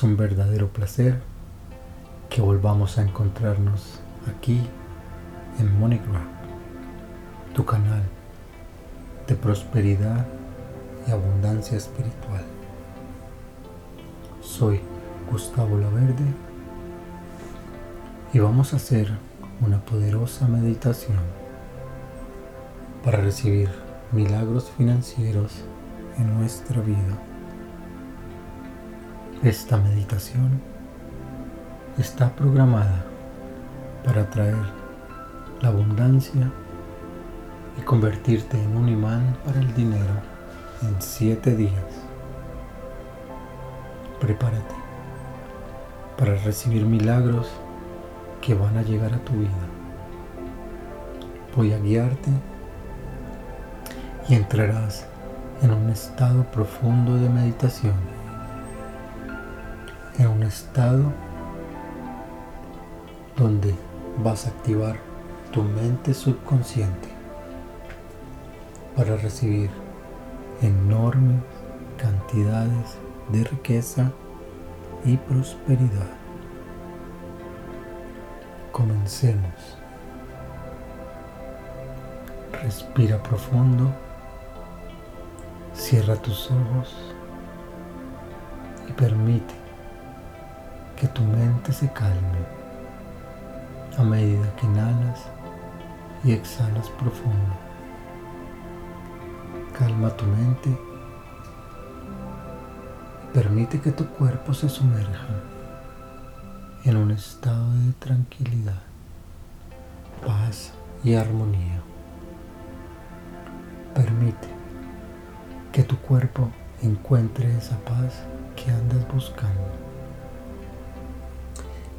Es un verdadero placer que volvamos a encontrarnos aquí en MoneyGrab, tu canal de prosperidad y abundancia espiritual. Soy Gustavo Laverde y vamos a hacer una poderosa meditación para recibir milagros financieros en nuestra vida. Esta meditación está programada para atraer la abundancia y convertirte en un imán para el dinero en siete días. Prepárate para recibir milagros que van a llegar a tu vida. Voy a guiarte y entrarás en un estado profundo de meditación, en un estado donde vas a activar tu mente subconsciente para recibir enormes cantidades de riqueza y prosperidad. Comencemos. Respira profundo. Cierra tus ojos y permite que tu mente se calme a medida que inhalas y exhalas profundo. Calma tu mente. Permite que tu cuerpo se sumerja en un estado de tranquilidad, paz y armonía. Permite que tu cuerpo encuentre esa paz que andas buscando.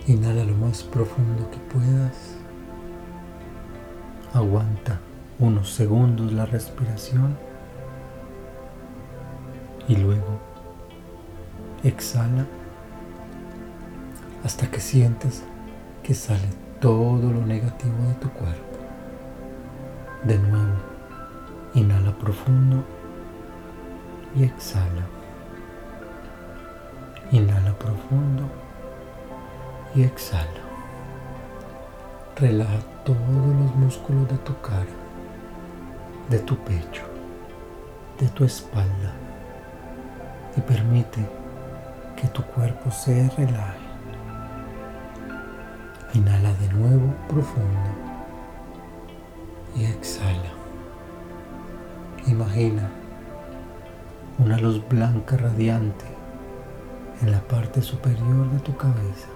Inhala lo más profundo que puedas. Aguanta unos segundos la respiración y luego exhala hasta que sientes que sale todo lo negativo de tu cuerpo. De nuevo, inhala profundo y exhala. Inhala profundo y exhala. Relaja todos los músculos de tu cara, de tu pecho, de tu espalda y permite que tu cuerpo se relaje. Inhala de nuevo profundo y exhala. Imagina una luz blanca radiante en la parte superior de tu cabeza,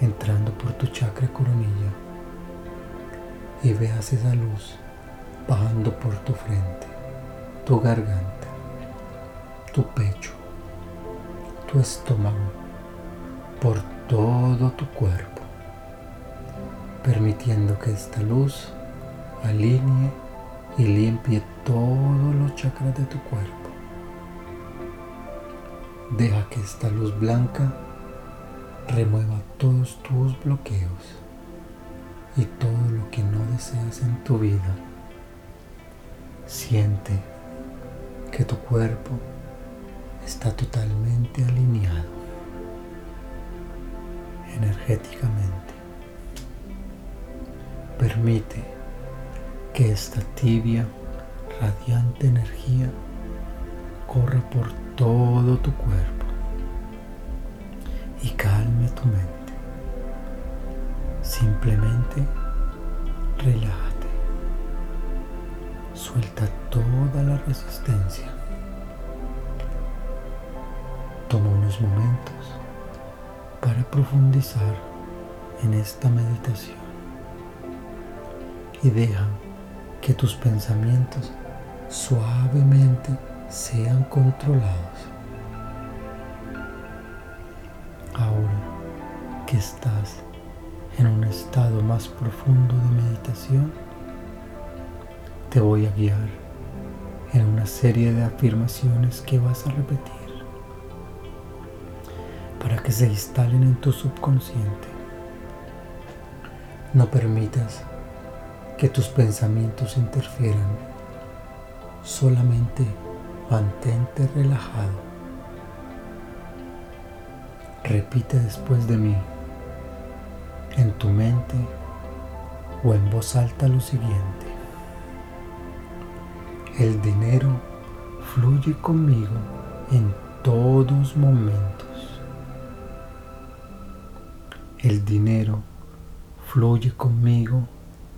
entrando por tu chakra coronilla y veas esa luz bajando por tu frente, tu garganta, tu pecho, tu estómago, por todo tu cuerpo, permitiendo que esta luz alinee y limpie todos los chakras de tu cuerpo. Deja que esta luz blanca remueva todos tus bloqueos y todo lo que no deseas en tu vida. Siente que tu cuerpo está totalmente alineado energéticamente. Permite que esta tibia, radiante energía corra por todo tu cuerpo y calme tu mente. Simplemente relájate. Suelta toda la resistencia. Toma unos momentos para profundizar en esta meditación y deja que tus pensamientos suavemente sean controlados. Estás en un estado más profundo de meditación, te voy a guiar en una serie de afirmaciones que vas a repetir para que se instalen en tu subconsciente. No permitas que tus pensamientos interfieran. Solamente mantente relajado. Repite después de mí, en tu mente o en voz alta lo siguiente. El dinero fluye conmigo en todos momentos. El dinero fluye conmigo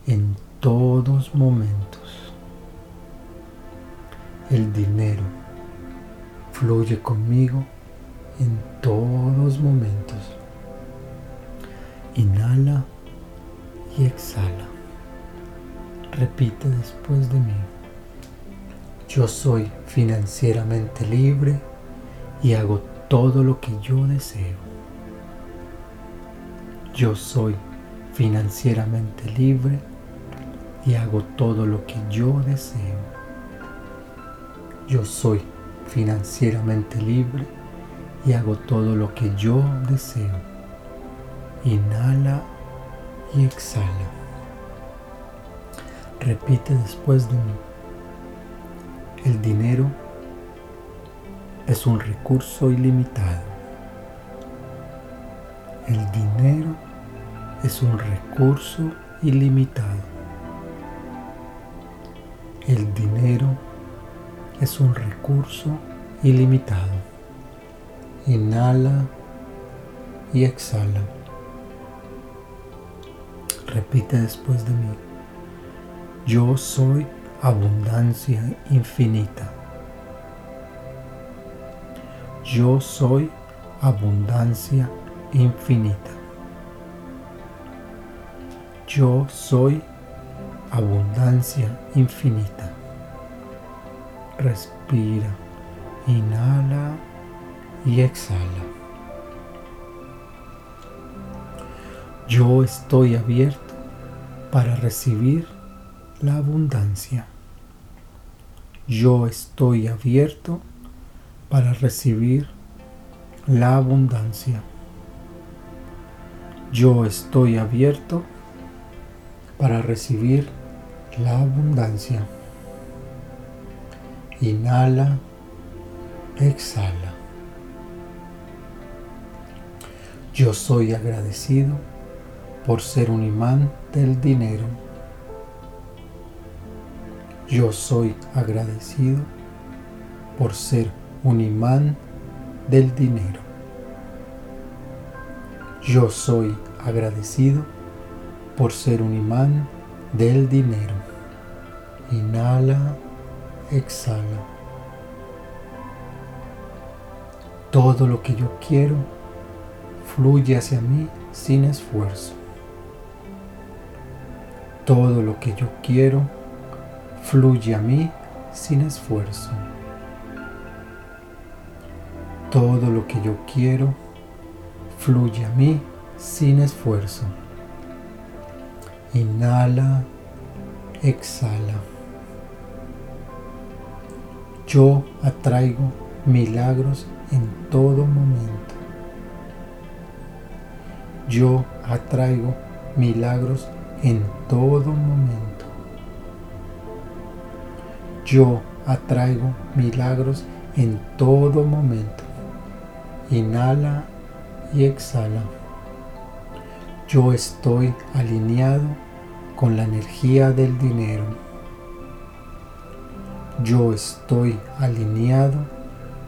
en todos momentos. El dinero fluye conmigo en todos momentos. Inhala y exhala. Repite después de mí. Yo soy financieramente libre y hago todo lo que yo deseo. Yo soy financieramente libre y hago todo lo que yo deseo. Yo soy financieramente libre y hago todo lo que yo deseo. Inhala y exhala. Repite después de mí. El dinero es un recurso ilimitado. El dinero es un recurso ilimitado. El dinero es un recurso ilimitado. Inhala y exhala. Repite después de mí. Yo soy abundancia infinita. Yo soy abundancia infinita. Yo soy abundancia infinita. Respira, inhala y exhala. Yo estoy abierto para recibir la abundancia. Yo estoy abierto para recibir la abundancia. Yo estoy abierto para recibir la abundancia. Inhala, exhala. Yo soy agradecido por ser un imán del dinero. Yo soy agradecido por ser un imán del dinero. Yo soy agradecido por ser un imán del dinero. Inhala, exhala. Todo lo que yo quiero fluye hacia mí sin esfuerzo. Todo lo que yo quiero fluye a mí sin esfuerzo. Todo lo que yo quiero fluye a mí sin esfuerzo. Inhala, exhala. Yo atraigo milagros en todo momento. Yo atraigo milagros en todo momento. Yo atraigo milagros en todo momento. Inhala y exhala. Yo estoy alineado con la energía del dinero. Yo estoy alineado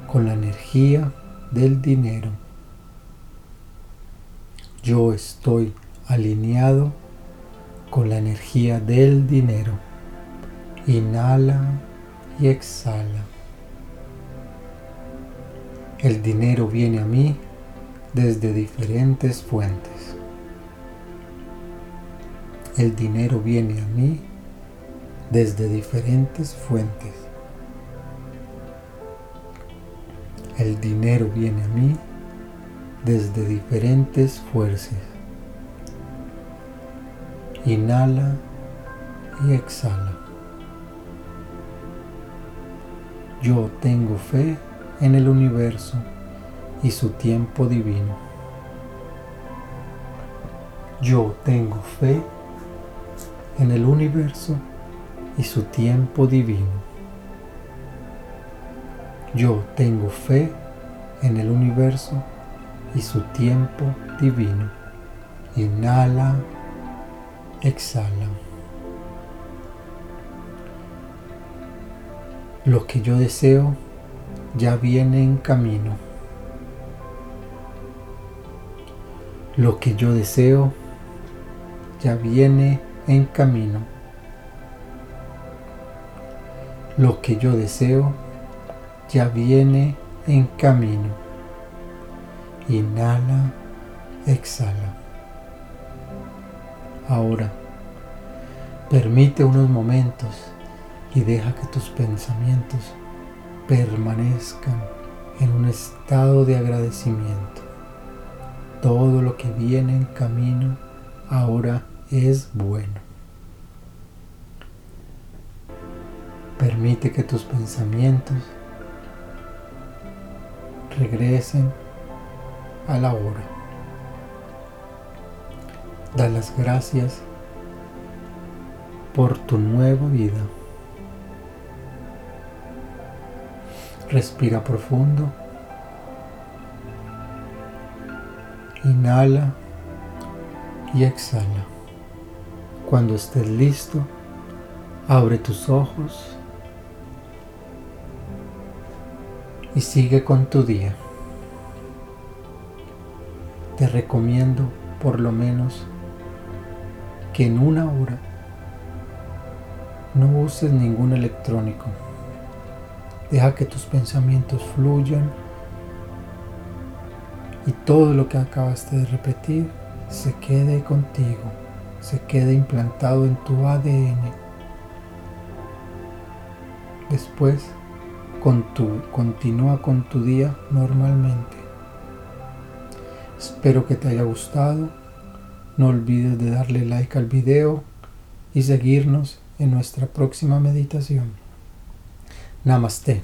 con la energía del dinero. Yo estoy alineado con la energía del dinero. Inhala y exhala. El dinero viene a mí desde diferentes fuentes. El dinero viene a mí desde diferentes fuentes. El dinero viene a mí desde diferentes fuerzas. Inhala y exhala. Yo tengo fe en el universo y su tiempo divino. Yo tengo fe en el universo y su tiempo divino. Yo tengo fe en el universo y su tiempo divino. Inhala, exhala. Lo que yo deseo ya viene en camino. Lo que yo deseo ya viene en camino. Lo que yo deseo ya viene en camino. Inhala, exhala. Ahora, permite unos momentos y deja que tus pensamientos permanezcan en un estado de agradecimiento. Todo lo que viene en camino ahora es bueno. Permite que tus pensamientos regresen a la hora. Da las gracias por tu nueva vida. Respira profundo. Inhala y exhala. Cuando estés listo, abre tus ojos y sigue con tu día. Te recomiendo por lo menos en una hora no uses ningún electrónico. Deja que tus pensamientos fluyan y todo lo que acabaste de repetir se quede contigo, se quede implantado en tu ADN. Después, continúa con tu día normalmente. Espero que te haya gustado. No olvides de darle like al video y seguirnos en nuestra próxima meditación. Namaste.